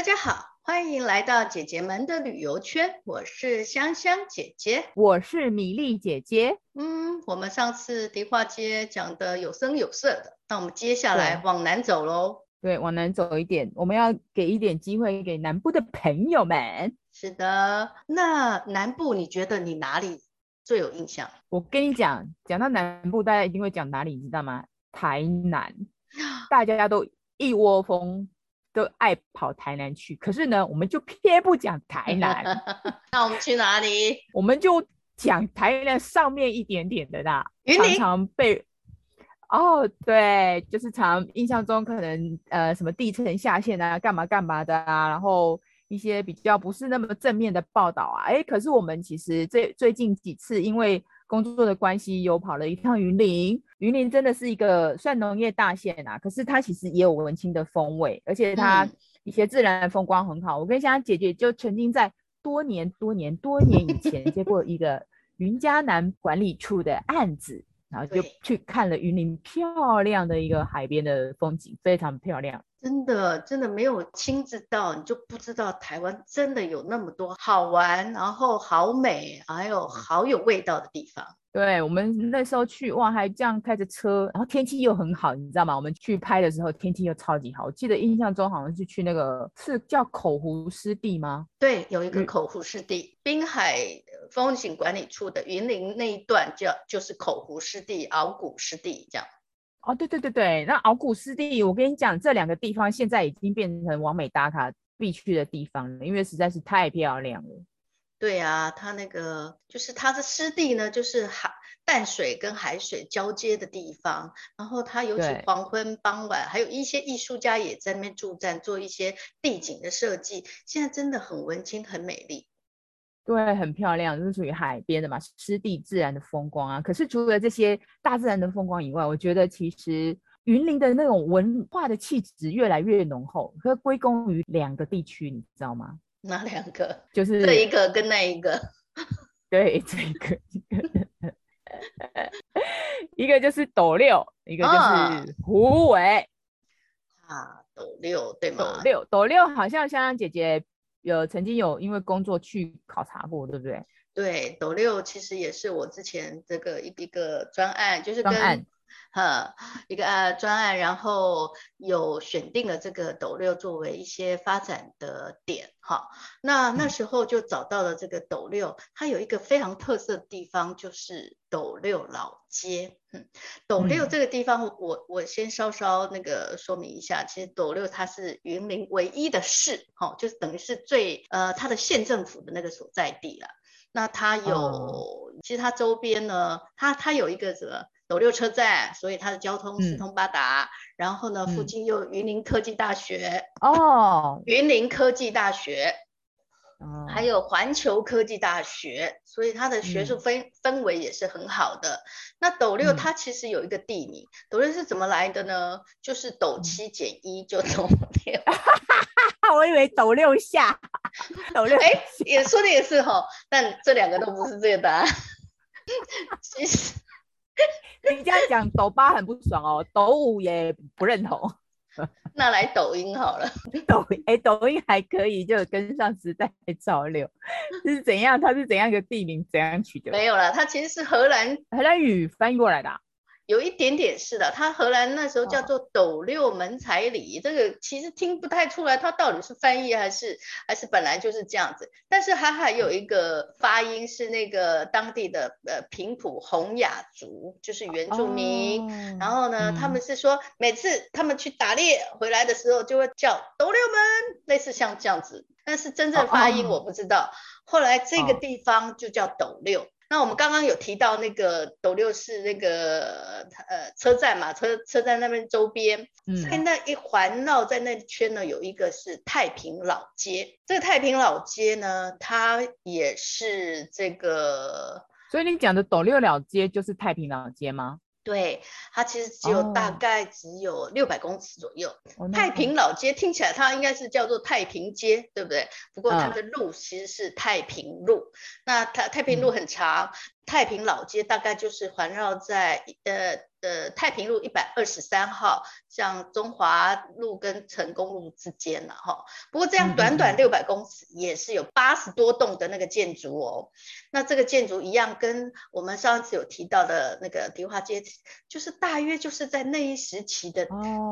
大家好，欢迎来到姐姐们的旅游圈。我是香香姐姐，我是米粒姐姐。嗯，我们上次迪化街讲的有声有色的，那我们接下来往南走喽。对，往南走一点，我们要给一点机会给南部的朋友们。是的，那南部你觉得你哪里最有印象？我跟你讲，讲到南部，大家一定会讲哪里，你知道吗？台南，大家都一窝蜂。都爱跑台南去，可是呢，我们就偏不讲台南。那我们去哪里？我们就讲台南上面一点点的啦。常常被哦，对，就是常印象中可能呃什么地层下陷啊，干嘛干嘛的啊，然后一些比较不是那么正面的报道啊。哎，可是我们其实最最近几次因为工作的关系，有跑了一趟云林。云林真的是一个算农业大县啊，可是它其实也有文青的风味，而且它一些自然风光很好。嗯、我跟香香姐姐就曾经在多年、多年、多年以前接过一个云嘉南管理处的案子，然后就去看了云林漂亮的一个海边的风景，非常漂亮。真的，真的没有亲自到，你就不知道台湾真的有那么多好玩，然后好美，还有好有味道的地方。对，我们那时候去，哇，还这样开着车，然后天气又很好，你知道吗？我们去拍的时候天气又超级好。我记得印象中好像是去那个是叫口湖湿地吗？对，有一个口湖湿地，滨海风景管理处的云林那一段叫就是口湖湿地、鳌鼓湿地这样。哦，对对对对，那敖古湿地，我跟你讲，这两个地方现在已经变成完美打卡必去的地方了，因为实在是太漂亮了。对啊，它那个就是它的湿地呢，就是海淡水跟海水交接的地方，然后它尤其黄昏傍晚，还有一些艺术家也在那边驻站，做一些地景的设计，现在真的很文青，很美丽。对，很漂亮，就是属于海边的嘛，湿地自然的风光啊。可是除了这些大自然的风光以外，我觉得其实云林的那种文化的气质越来越浓厚，可归功于两个地区，你知道吗？哪两个？就是这一个跟那一个。对，这个一个，一个就是斗六，一个就是虎尾。啊，斗六对吗？斗六，斗六好像香香姐姐。有曾经有因为工作去考察过，对不对？对，斗六其实也是我之前这个一一个专案，就是跟案哈一个呃专案，然后有选定了这个斗六作为一些发展的点哈。那那时候就找到了这个斗六，嗯、它有一个非常特色的地方，就是斗六老街。嗯，斗六这个地方，嗯、我我先稍稍那个说明一下，其实斗六它是云林唯一的市，哈，就是等于是最呃它的县政府的那个所在地了。那它有，哦、其实它周边呢，它它有一个什么斗六车站，所以它的交通四通八达。嗯、然后呢，附近又有云林科技大学，哦，云林科技大学。还有环球科技大学，所以它的学术氛氛围也是很好的。嗯、那斗六它其实有一个地名，嗯、斗六是怎么来的呢？就是斗七减一就斗六。我以为斗六下，斗六哎，也说的也是哈，但这两个都不是这个答案。其实 你这样讲，抖八很不爽哦，抖五也不认同。那来抖音好了，抖音哎，抖音还可以，就跟上时代潮流。是怎样？它是怎样一个地名？怎样取的？没有了，它其实是荷兰荷兰语翻译过来的啊。有一点点是的，他荷兰那时候叫做斗六门彩礼，哦、这个其实听不太出来，它到底是翻译还是还是本来就是这样子。但是它还有一个发音是那个当地的呃平埔洪雅族，就是原住民。哦、然后呢，嗯、他们是说每次他们去打猎回来的时候就会叫斗六门，类似像这样子。但是真正发音我不知道。哦、后来这个地方就叫斗六。那我们刚刚有提到那个斗六市那个呃车站嘛，车车站那边周边，在、嗯、那一环绕在那圈呢，有一个是太平老街。这个太平老街呢，它也是这个，所以你讲的斗六老街就是太平老街吗？对，它其实只有大概只有六百公尺左右。Oh. 太平老街听起来它应该是叫做太平街，对不对？不过它的路其实是太平路。Uh. 那它太平路很长，太平老街大概就是环绕在呃呃太平路一百二十三号，像中华路跟成功路之间了哈。不过这样短短六百公尺也是有八十多栋的那个建筑哦。那这个建筑一样，跟我们上次有提到的那个迪化街，就是大约就是在那一时期的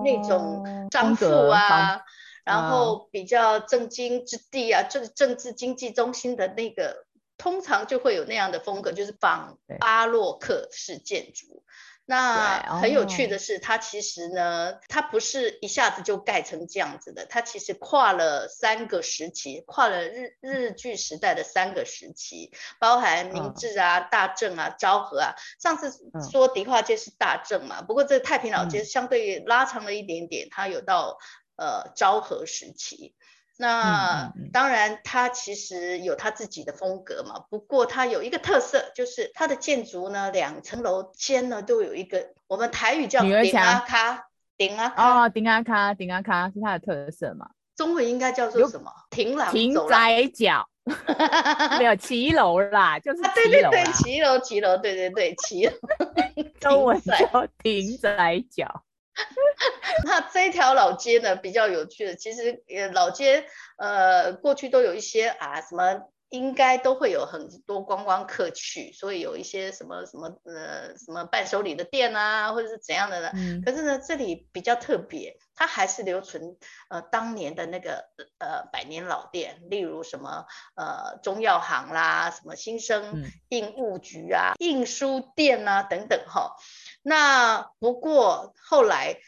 那种商富啊。然后比较政经之地啊，政政治经济中心的那个，通常就会有那样的风格，就是仿巴洛克式建筑。那很有趣的是，它其实呢，它不是一下子就盖成这样子的，它其实跨了三个时期，跨了日日据时代的三个时期，包含明治啊、大正啊、昭和啊。上次说迪化街是大正嘛，不过这太平老街相对拉长了一点点，它有到。呃，昭和时期，那当然它其实有它自己的风格嘛。不过它有一个特色，就是它的建筑呢，两层楼间呢都有一个，我们台语叫顶阿卡，顶阿卡哦，顶阿卡，顶阿卡是它的特色嘛？中文应该叫做什么？亭廊亭仔角，没有骑楼啦，就是啊，对对对，骑楼骑楼，对对对，骑楼，中文叫亭仔脚。那这条老街呢，比较有趣的，其实呃老街呃过去都有一些啊什么，应该都会有很多观光客去，所以有一些什么什么呃什么伴手礼的店啊，或者是怎样的呢？嗯、可是呢这里比较特别，它还是留存呃当年的那个呃百年老店，例如什么呃中药行啦，什么新生印务局啊、嗯、印书店啊等等哈。那不过后来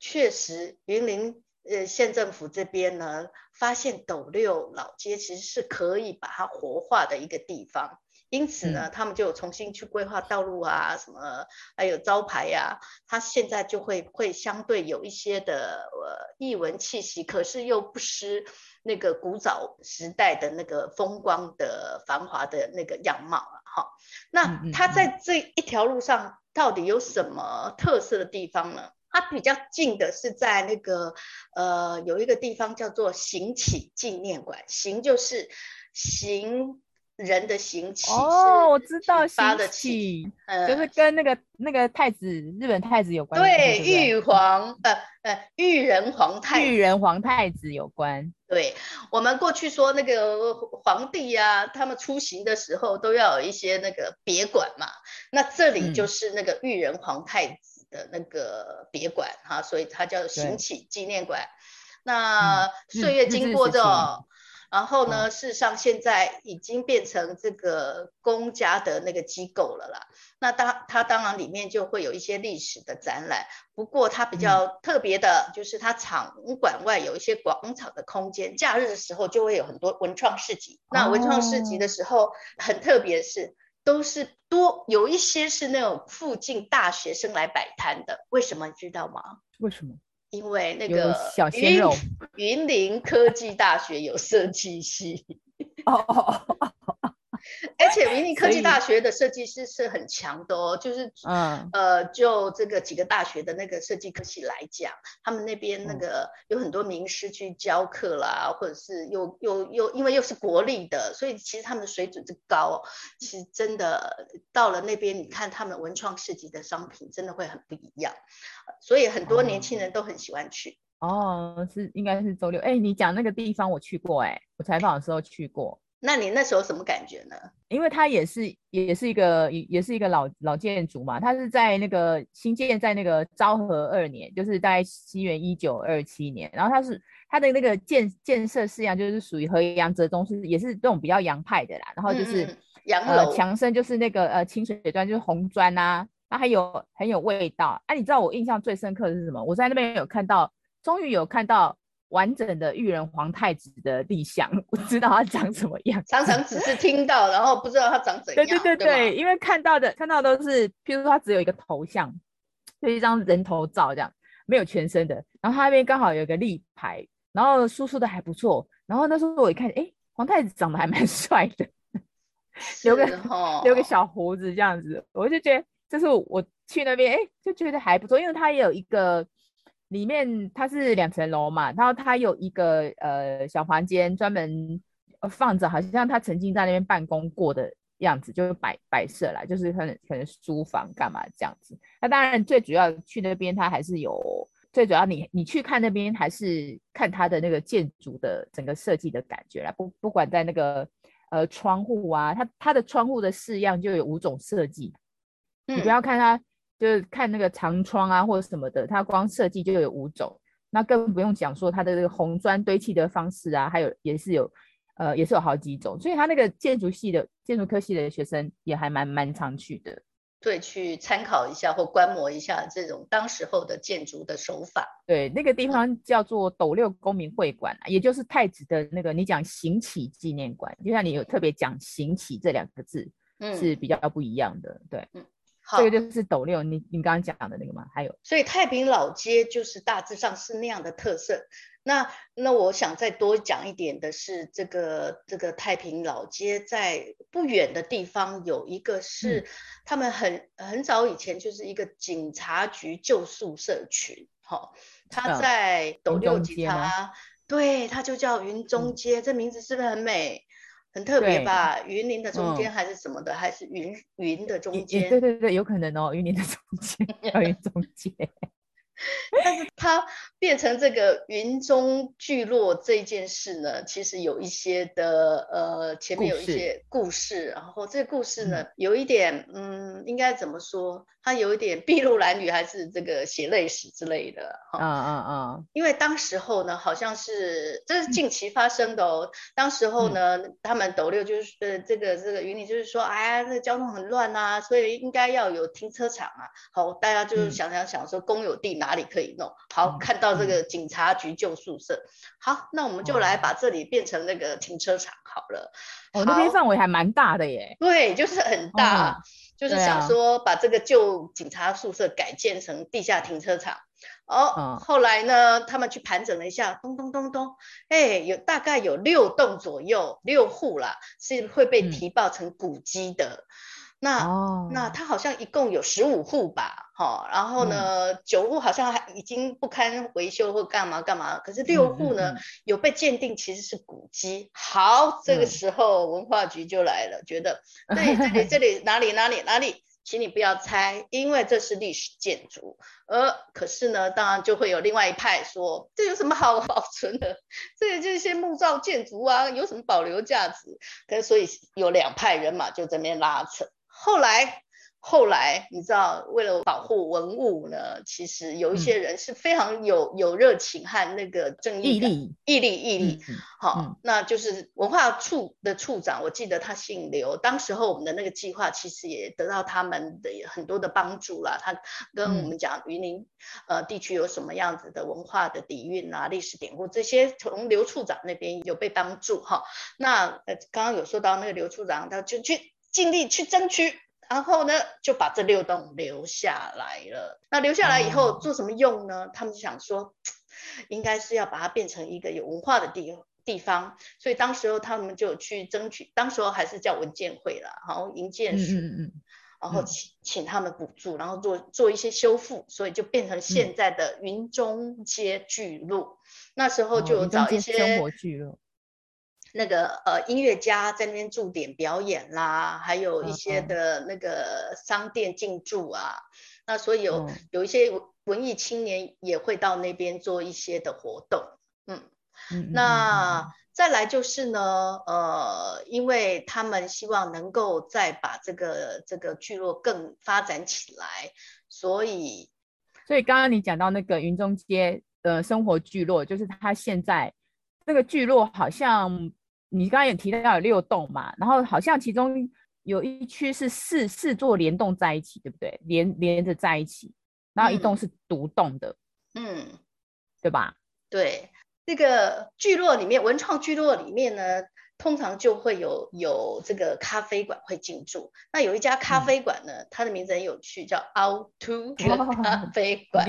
确实云林呃县政府这边呢，发现斗六老街其实是可以把它活化的一个地方，因此呢，他们就重新去规划道路啊，什么还有招牌呀、啊，它现在就会会相对有一些的呃艺文气息，可是又不失那个古早时代的那个风光的繁华的那个样貌了哈。那它在这一条路上。到底有什么特色的地方呢？它比较近的是在那个呃，有一个地方叫做行乞纪念馆，行就是行人的行启哦，我知道行启，嗯，就是跟那个那个太子日本太子有关，对，玉皇呃呃裕仁皇太裕仁皇太子有关。对，我们过去说那个皇帝呀、啊，他们出行的时候都要有一些那个别馆嘛。那这里就是那个裕仁皇太子的那个别馆哈、嗯，所以它叫行启纪念馆。那岁月经过之后。然后呢，事实上现在已经变成这个公家的那个机构了啦。那当它当然里面就会有一些历史的展览，不过它比较特别的就是它场馆外有一些广场的空间，假日的时候就会有很多文创市集。那文创市集的时候很特别是，都是多有一些是那种附近大学生来摆摊的，为什么你知道吗？为什么？因为那个云云林科技大学有设计系，哦 哦哦，而且云林科技大学的设计师是很强的哦，就是嗯呃，就这个几个大学的那个设计科系来讲，他们那边那个有很多名师去教课啦，或者是又又又因为又是国立的，所以其实他们的水准之高，其实真的到了那边，你看他们文创市集的商品真的会很不一样。所以很多年轻人都很喜欢去哦，是应该是周六。哎，你讲那个地方我去过，哎，我采访的时候去过。那你那时候什么感觉呢？因为它也是也是一个也是一个老老建筑嘛，它是在那个新建在那个昭和二年，就是在西元一九二七年。然后它是它的那个建建设式样，就是属于和杨泽中是也是这种比较洋派的啦。然后就是洋楼，墙身就是那个呃清水砖，就是红砖啊。它还有很有味道，哎、啊，你知道我印象最深刻的是什么？我在那边有看到，终于有看到完整的裕仁皇太子的立像，我知道他长什么样。常常只是听到，然后不知道他长怎样。对对对对，对，因为看到的看到的都是，譬如说他只有一个头像，就一张人头照这样，没有全身的。然后他那边刚好有一个立牌，然后输出的还不错。然后那时候我一看，哎，皇太子长得还蛮 帅的，留个留个小胡子这样子，我就觉得。就是我去那边，哎、欸，就觉得还不错，因为他也有一个里面它是两层楼嘛，然后它有一个呃小房间，专门放着好像他曾经在那边办公过的样子，就是摆摆设啦，就是可能可能书房干嘛这样子。那当然最主要去那边，它还是有最主要你你去看那边，还是看它的那个建筑的整个设计的感觉啦。不不管在那个呃窗户啊，它它的窗户的式样就有五种设计。嗯、你不要看它，就是看那个长窗啊或者什么的，它光设计就有五种。那更不用讲说它的这个红砖堆砌的方式啊，还有也是有，呃，也是有好几种，所以它那个建筑系的建筑科系的学生也还蛮蛮常去的，对，去参考一下或观摩一下这种当时候的建筑的手法。对，那个地方叫做斗六公民会馆，也就是太子的那个你讲行乞纪念馆，就像你有特别讲行乞这两个字，嗯，是比较不一样的，对，嗯。好这个就是斗六，你你刚刚讲的那个吗？还有，所以太平老街就是大致上是那样的特色。那那我想再多讲一点的是，这个这个太平老街在不远的地方有一个是他们很很早以前就是一个警察局旧宿舍群，哦，他在斗六警察，对，他就叫云中街，嗯，这名字是不是很美？很特别吧？云林的中间还是什么的？嗯、还是云云的中间？对 对对，有可能哦，云林的中间，云中间。但是它变成这个云中聚落这件事呢，其实有一些的呃，前面有一些故事，然后这个故事呢，嗯、有一点嗯，应该怎么说？它有一点 筚路蓝缕，还是这个血泪史之类的？嗯嗯嗯。因为当时候呢，好像是这是近期发生的哦。嗯、当时候呢，嗯、他们斗六就是呃，这个这个云里就是说，哎呀，这个交通很乱啊，所以应该要有停车场啊。好，大家就是想想想说，公有地哪里可以弄？好，看到这个警察局旧宿舍，好，那我们就来把这里变成那个停车场好了。哦，那边范围还蛮大的耶。对，就是很大。哦就是想说把这个旧警察宿舍改建成地下停车场，哦，嗯、后来呢，他们去盘整了一下，咚咚咚咚，哎，有大概有六栋左右，六户啦，是会被提报成古迹的。嗯那、哦、那他好像一共有十五户吧，哈、哦，然后呢，嗯、九户好像还已经不堪维修或干嘛干嘛，可是六户呢、嗯嗯、有被鉴定其实是古迹。好，这个时候文化局就来了，嗯、觉得 对这里这里哪里哪里哪里，请你不要拆，因为这是历史建筑。呃，可是呢，当然就会有另外一派说，这有什么好 保存的？这也就是一些木造建筑啊，有什么保留价值？可是所以有两派人马就在那边拉扯。后来，后来你知道，为了保护文物呢，其实有一些人是非常有、嗯、有热情和那个正义毅力、毅力、毅力。好，那就是文化处的处长，我记得他姓刘。当时候我们的那个计划其实也得到他们的很多的帮助啦。他跟我们讲云林呃地区有什么样子的文化的底蕴啊、历史典故这些，从刘处长那边有被帮助哈。那呃刚刚有说到那个刘处长，他就去。尽力去争取，然后呢，就把这六栋留下来了。那留下来以后做什么用呢？嗯、他们就想说，应该是要把它变成一个有文化的地地方。所以当时候他们就去争取，当时候还是叫文建会了，然后营建署，嗯嗯、然后请请他们补助，然后做做一些修复，所以就变成现在的云中街聚落。嗯、那时候就有找一些、哦、生活聚落。那个呃音乐家在那边驻点表演啦，还有一些的那个商店进驻啊，嗯、那所以有、嗯、有一些文艺青年也会到那边做一些的活动，嗯，嗯。那、嗯、再来就是呢，呃，因为他们希望能够再把这个这个聚落更发展起来，所以。所以刚刚你讲到那个云中街呃生活聚落，就是他现在那个聚落好像。你刚刚也提到有六栋嘛，然后好像其中有一区是四四座联动在一起，对不对？连连着在一起，然后一栋是独栋的，嗯，对吧？对，这个聚落里面，文创聚落里面呢，通常就会有有这个咖啡馆会进驻。那有一家咖啡馆呢，嗯、它的名字很有趣，叫凹凸咖啡 馆。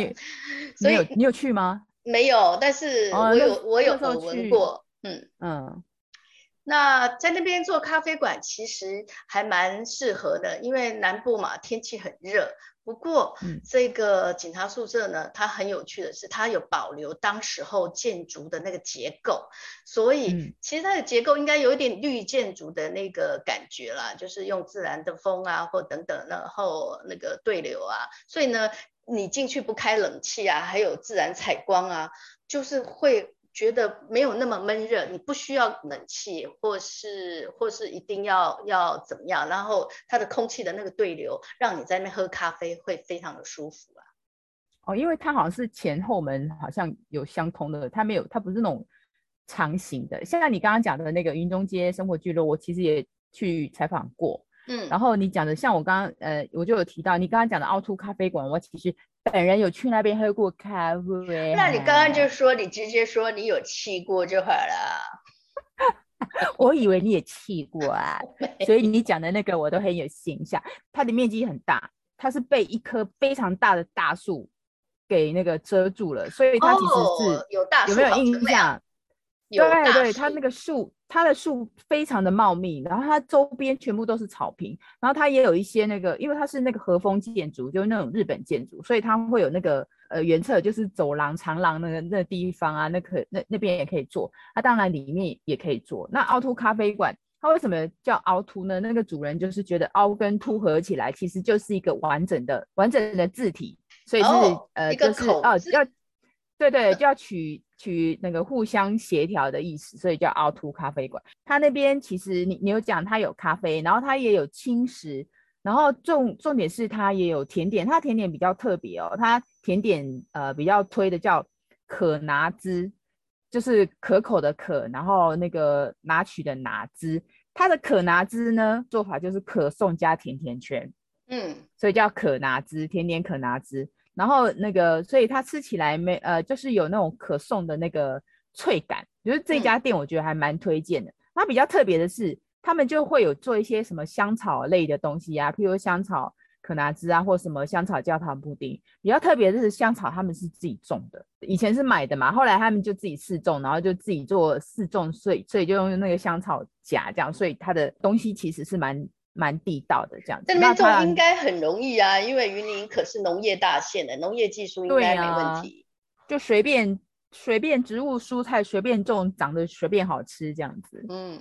所以你有，你有去吗？没有，但是我有、哦、我有耳闻过，嗯嗯。那在那边做咖啡馆其实还蛮适合的，因为南部嘛，天气很热。不过，这个警察宿舍呢，它很有趣的是，它有保留当时候建筑的那个结构，所以其实它的结构应该有一点绿建筑的那个感觉啦，就是用自然的风啊，或等等，然后那个对流啊，所以呢，你进去不开冷气啊，还有自然采光啊，就是会。觉得没有那么闷热，你不需要冷气，或是或是一定要要怎么样，然后它的空气的那个对流，让你在那边喝咖啡会非常的舒服啊。哦，因为它好像是前后门好像有相通的，它没有，它不是那种长形的。像你刚刚讲的那个云中街生活聚落，我其实也去采访过。嗯，然后你讲的像我刚刚呃，我就有提到你刚刚讲的凹凸咖啡馆，我其实本人有去那边喝过咖啡。那你刚刚就说你直接说你有去过就好了。我以为你也去过啊，所以你讲的那个我都很有印象。它的面积很大，它是被一棵非常大的大树给那个遮住了，所以它其实是、哦、有大树有没有印象？对对，它那个树，它的树非常的茂密，然后它周边全部都是草坪，然后它也有一些那个，因为它是那个和风建筑，就是那种日本建筑，所以它会有那个呃原侧就是走廊长廊那个那地方啊，那可那那边也可以坐，那、啊、当然里面也可以坐。那凹凸咖啡馆它为什么叫凹凸呢？那个主人就是觉得凹跟凸合起来其实就是一个完整的完整的字体，所以是、哦、呃就是哦要对对就要取。取那个互相协调的意思，所以叫凹凸咖啡馆。它那边其实你你有讲，它有咖啡，然后它也有轻食，然后重重点是它也有甜点。它甜点比较特别哦，它甜点呃比较推的叫可拿汁，就是可口的可，然后那个拿取的拿汁。它的可拿汁呢做法就是可颂加甜甜圈，嗯，所以叫可拿汁，甜点可拿滋。然后那个，所以它吃起来没呃，就是有那种可颂的那个脆感，就是这家店我觉得还蛮推荐的。它比较特别的是，他们就会有做一些什么香草类的东西啊，譬如香草可拿汁啊，或什么香草焦糖布丁。比较特别的是香草他们是自己种的，以前是买的嘛，后来他们就自己试种，然后就自己做试种，所以所以就用那个香草荚这样，所以它的东西其实是蛮。蛮地道的这样子，那边种应该很容易啊，因为云林可是农业大县的，农业技术应该没问题。啊、就随便随便植物蔬菜随便种，长得随便好吃这样子。嗯，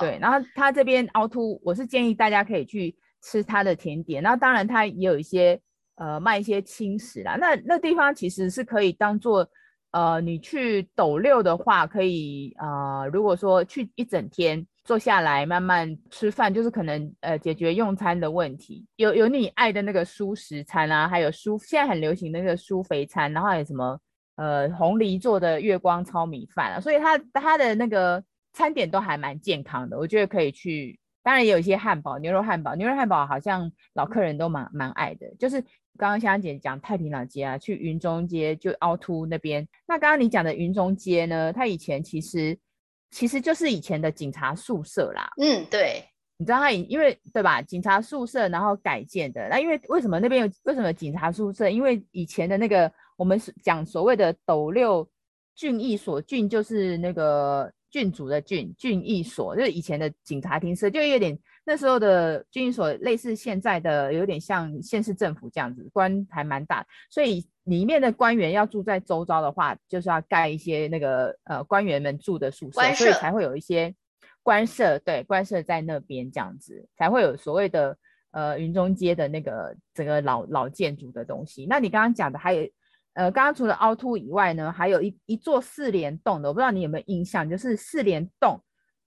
对。然后他这边凹凸，我是建议大家可以去吃他的甜点。那当然他也有一些呃卖一些轻食啦。那那地方其实是可以当做呃你去斗六的话，可以呃如果说去一整天。坐下来慢慢吃饭，就是可能呃解决用餐的问题。有有你爱的那个蔬食餐啊，还有蔬现在很流行的那个蔬肥餐，然后还有什么呃红藜做的月光糙米饭啊，所以它它的那个餐点都还蛮健康的，我觉得可以去。当然也有一些汉堡，牛肉汉堡，牛肉汉堡好像老客人都蛮蛮爱的。就是刚刚香姐讲太平老街啊，去云中街就凹凸那边。那刚刚你讲的云中街呢，它以前其实。其实就是以前的警察宿舍啦。嗯，对，你知道他因为对吧？警察宿舍然后改建的。那因为为什么那边有为什么警察宿舍？因为以前的那个我们讲所谓的斗六郡役所，郡就是那个郡主的郡，郡役所就是以前的警察厅舍，就有点那时候的郡役所类似现在的，有点像县市政府这样子，官还蛮大，所以。里面的官员要住在周遭的话，就是要盖一些那个呃官员们住的宿舍，所以才会有一些官舍，对，官舍在那边这样子，才会有所谓的呃云中街的那个整个老老建筑的东西。那你刚刚讲的还有呃，刚刚除了凹凸以外呢，还有一一座四联栋的，我不知道你有没有印象，就是四联栋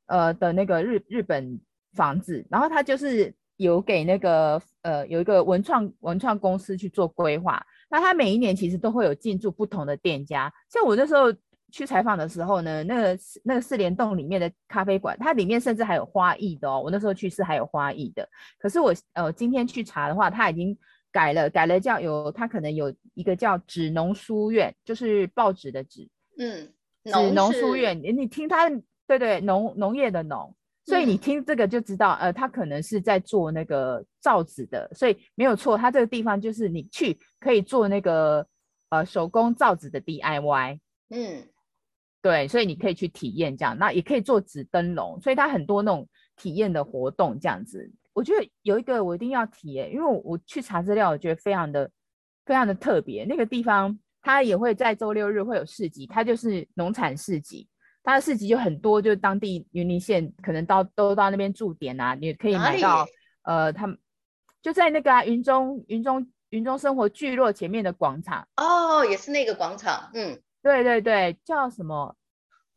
呃的那个日日本房子，然后它就是有给那个呃有一个文创文创公司去做规划。那他每一年其实都会有进驻不同的店家，像我那时候去采访的时候呢，那个那个四连洞里面的咖啡馆，它里面甚至还有花艺的哦。我那时候去是还有花艺的，可是我呃今天去查的话，它已经改了，改了叫有它可能有一个叫纸农书院，就是报纸的纸，嗯，纸农书院，你听它对对农农业的农。所以你听这个就知道，呃，他可能是在做那个造纸的，所以没有错，他这个地方就是你去可以做那个呃手工造纸的 DIY，嗯，对，所以你可以去体验这样，那也可以做纸灯笼，所以它很多那种体验的活动这样子。我觉得有一个我一定要提诶，因为我我去查资料，我觉得非常的非常的特别。那个地方它也会在周六日会有市集，它就是农产市集，它的市集就很多，就是当地云林县可能到都到那边驻点啊，你可以买到呃，他们就在那个啊、云中云中云中生活聚落前面的广场哦，也是那个广场，嗯。对对对，叫什么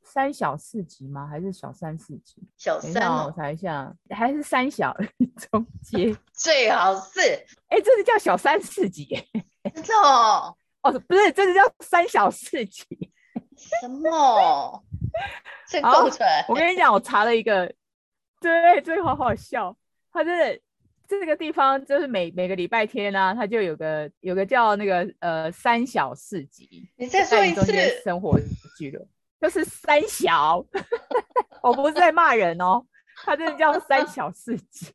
三小市集吗？还是小三市集？小三、哦，我查一下，还是三小 中街？最好是，哎，这是叫小三市集，真的哦，哦，不是，这是叫三小市集。什么？这够蠢！我跟你讲，我查了一个，对，这个好好笑，他是。这个地方就是每每个礼拜天呢、啊，它就有个有个叫那个呃三小市集。你再说一次。生活聚落就是三小，我不是在骂人哦，它真的叫三小市集。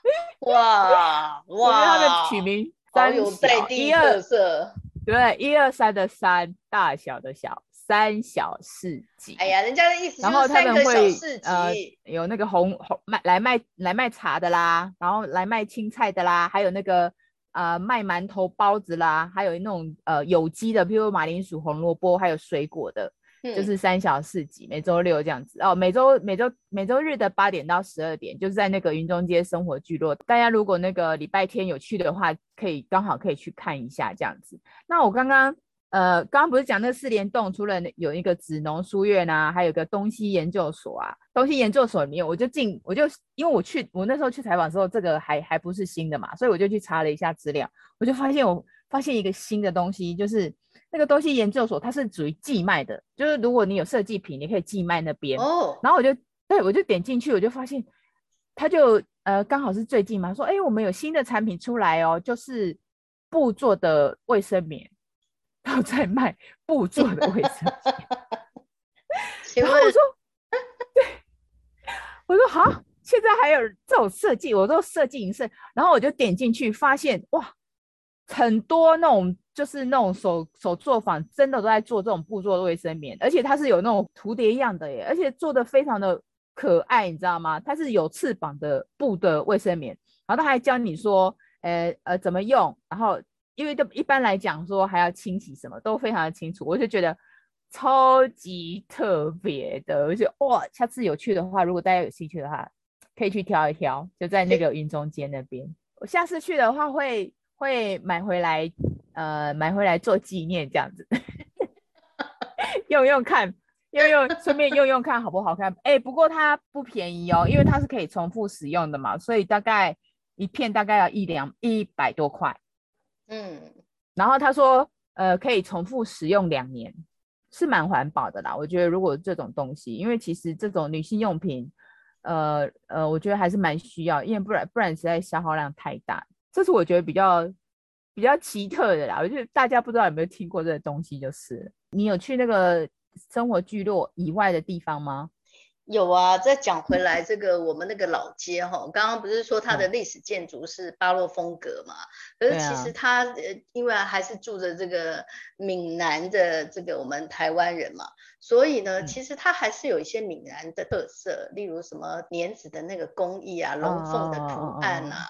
哇哇！他的取名三小，有在地特色。对，一二三的三，大小的小。三小市集，哎呀，人家的意思就是三个小市集，呃，有那个红红卖来卖来卖茶的啦，然后来卖青菜的啦，还有那个呃卖馒头包子啦，还有那种呃有机的，譬如马铃薯、红萝卜，还有水果的，嗯、就是三小四集，每周六这样子哦，每周每周每周日的八点到十二点，就是在那个云中街生活聚落，大家如果那个礼拜天有去的话，可以刚好可以去看一下这样子。那我刚刚。呃，刚刚不是讲那四联动，除了有一个紫农书院啊，还有个东西研究所啊。东西研究所里面，我就进，我就因为我去，我那时候去采访的时候，这个还还不是新的嘛，所以我就去查了一下资料，我就发现我发现一个新的东西，就是那个东西研究所，它是属于寄卖的，就是如果你有设计品，你可以寄卖那边。哦。然后我就对，我就点进去，我就发现，他就呃刚好是最近嘛，说哎，我们有新的产品出来哦，就是布做的卫生棉。都在卖布做的卫生棉，然后我说，对，我说好，现在还有这种设计，我说设计影视，然后我就点进去，发现哇，很多那种就是那种手手作坊，真的都在做这种布做的卫生棉，而且它是有那种蝴蝶样的耶，而且做的非常的可爱，你知道吗？它是有翅膀的布的卫生棉，然后他还教你说，呃呃怎么用，然后。因为就一般来讲说还要清洗什么都非常的清楚，我就觉得超级特别的，我就哇，下次有去的话，如果大家有兴趣的话，可以去挑一挑，就在那个云中街那边。我下次去的话会会买回来，呃，买回来做纪念这样子，用用看，用用顺便用用看好不好看。哎，不过它不便宜哦，因为它是可以重复使用的嘛，所以大概一片大概要一两一百多块。嗯，然后他说，呃，可以重复使用两年，是蛮环保的啦。我觉得如果这种东西，因为其实这种女性用品，呃呃，我觉得还是蛮需要，因为不然不然实在消耗量太大。这是我觉得比较比较奇特的啦。我觉得大家不知道有没有听过这个东西，就是你有去那个生活聚落以外的地方吗？有啊，再讲回来，这个我们那个老街哈，刚刚不是说它的历史建筑是巴洛风格嘛？可是其实它呃，因为还是住着这个闽南的这个我们台湾人嘛，所以呢，其实它还是有一些闽南的特色，例如什么莲子的那个工艺啊，龙凤的图案啊，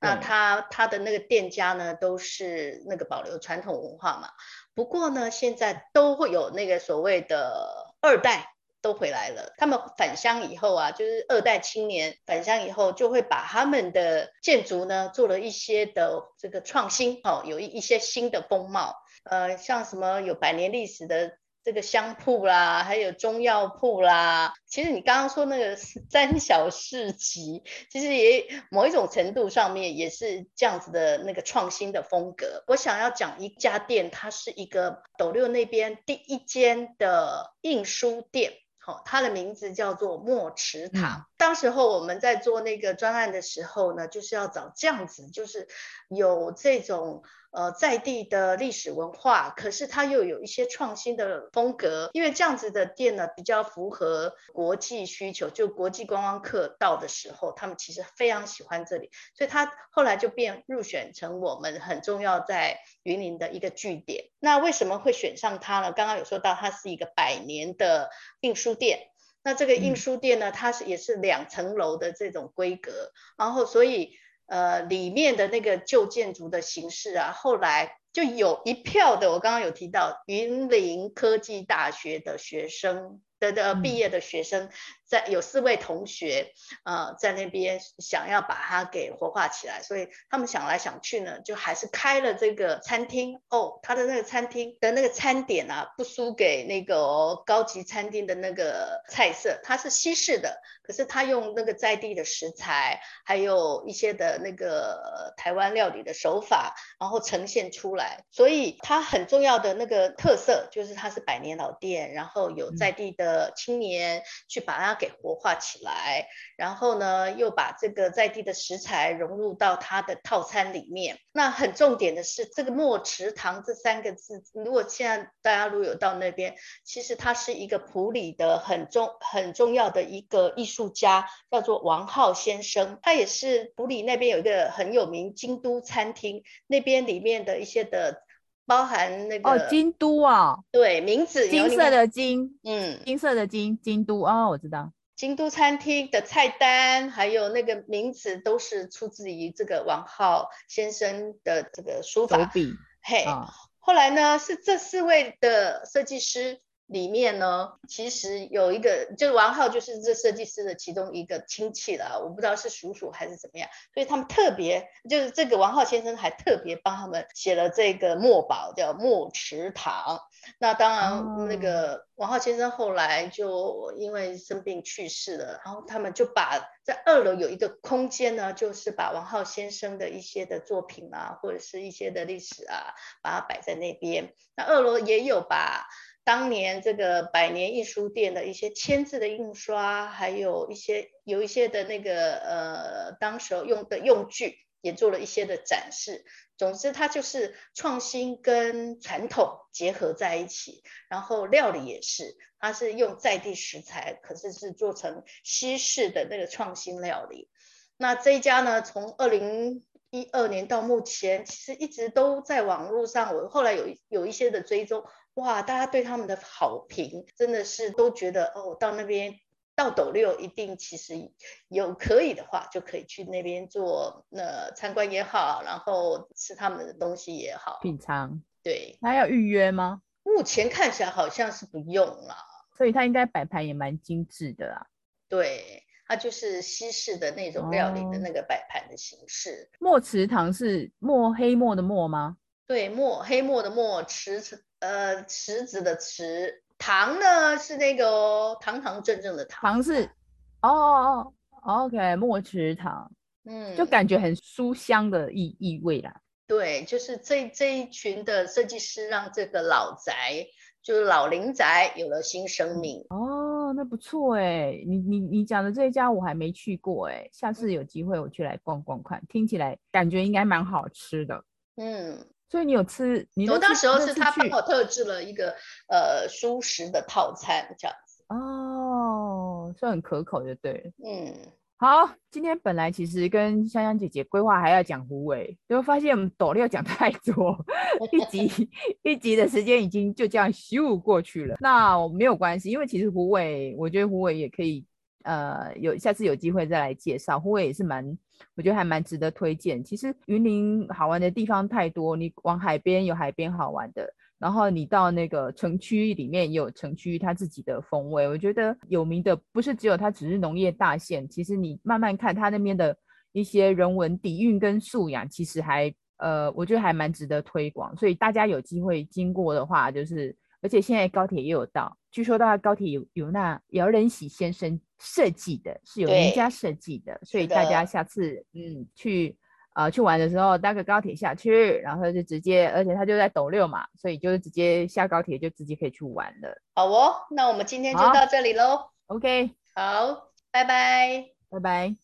那它它的那个店家呢，都是那个保留传统文化嘛。不过呢，现在都会有那个所谓的二代。都回来了。他们返乡以后啊，就是二代青年返乡以后，就会把他们的建筑呢做了一些的这个创新，哦，有一一些新的风貌。呃，像什么有百年历史的这个香铺啦，还有中药铺啦。其实你刚刚说那个三小市集，其实也某一种程度上面也是这样子的那个创新的风格。我想要讲一家店，它是一个斗六那边第一间的印书店。哦，它的名字叫做墨池堂。当时候我们在做那个专案的时候呢，就是要找这样子，就是有这种呃在地的历史文化，可是它又有一些创新的风格，因为这样子的店呢比较符合国际需求，就国际观光客到的时候，他们其实非常喜欢这里，所以它后来就变入选成我们很重要在云林的一个据点。那为什么会选上它呢？刚刚有说到它是一个百年的印书店。那这个印书店呢，它是也是两层楼的这种规格，然后所以呃里面的那个旧建筑的形式啊，后来就有一票的，我刚刚有提到云林科技大学的学生的的毕业的学生。在有四位同学，呃，在那边想要把它给活化起来，所以他们想来想去呢，就还是开了这个餐厅。哦，他的那个餐厅的那个餐点啊，不输给那个、哦、高级餐厅的那个菜色，它是西式的，可是他用那个在地的食材，还有一些的那个台湾料理的手法，然后呈现出来。所以它很重要的那个特色就是它是百年老店，然后有在地的的青年去把它。给活化起来，然后呢，又把这个在地的食材融入到它的套餐里面。那很重点的是，这个墨池堂这三个字，如果现在大家如果有到那边，其实他是一个埔里的很重很重要的一个艺术家，叫做王浩先生。他也是埔里那边有一个很有名京都餐厅，那边里面的一些的。包含那个哦，京都啊，对，名字金色的金，嗯，金色的金，京都哦，我知道，京都餐厅的菜单还有那个名字都是出自于这个王浩先生的这个书法。手笔，嘿，哦、后来呢是这四位的设计师。里面呢，其实有一个，就是王浩，就是这设计师的其中一个亲戚了，我不知道是叔叔还是怎么样，所以他们特别，就是这个王浩先生还特别帮他们写了这个墨宝，叫墨池堂。那当然，那个王浩先生后来就因为生病去世了，然后他们就把在二楼有一个空间呢，就是把王浩先生的一些的作品啊，或者是一些的历史啊，把它摆在那边。那二楼也有把。当年这个百年印书店的一些签字的印刷，还有一些有一些的那个呃，当时用的用具也做了一些的展示。总之，它就是创新跟传统结合在一起。然后料理也是，它是用在地食材，可是是做成西式的那个创新料理。那这一家呢，从二零一二年到目前，其实一直都在网络上。我后来有有一些的追踪。哇，大家对他们的好评真的是都觉得哦，到那边到斗六一定其实有可以的话，就可以去那边做那参观也好，然后吃他们的东西也好，品尝。对，那要预约吗？目前看起来好像是不用啦，所以他应该摆盘也蛮精致的啦。对，它就是西式的那种料理的那个摆盘的形式。哦、墨池堂是墨黑墨的墨吗？对，墨黑墨的墨池池。呃，池子的池，堂呢是那个、哦、堂堂正正的堂，堂是，哦哦哦，OK，墨池堂，嗯，就感觉很书香的意意味啦。对，就是这这一群的设计师让这个老宅，就是老林宅有了新生命。哦，那不错哎，你你你讲的这一家我还没去过哎，下次有机会我去来逛逛看，听起来感觉应该蛮好吃的。嗯。所以你有吃？你我当时候是他帮我特制了一个呃蔬食的套餐这样子哦，算很可口就对。嗯，好，今天本来其实跟香香姐姐规划还要讲虎尾，就发现我们斗六讲太多，一集一集的时间已经就这样咻过去了。那我没有关系，因为其实胡伟，我觉得胡伟也可以。呃，有下次有机会再来介绍，虎尾也是蛮，我觉得还蛮值得推荐。其实云林好玩的地方太多，你往海边有海边好玩的，然后你到那个城区里面也有城区它自己的风味。我觉得有名的不是只有它只是农业大县，其实你慢慢看它那边的一些人文底蕴跟素养，其实还呃，我觉得还蛮值得推广。所以大家有机会经过的话，就是。而且现在高铁也有到，据说到高铁有有那姚仁喜先生设计的，是有人家设计的，所以大家下次嗯去呃去玩的时候搭个高铁下去，然后就直接，而且他就在斗六嘛，所以就是直接下高铁就直接可以去玩了。好哦，那我们今天就到这里喽。OK，好。拜拜，拜拜。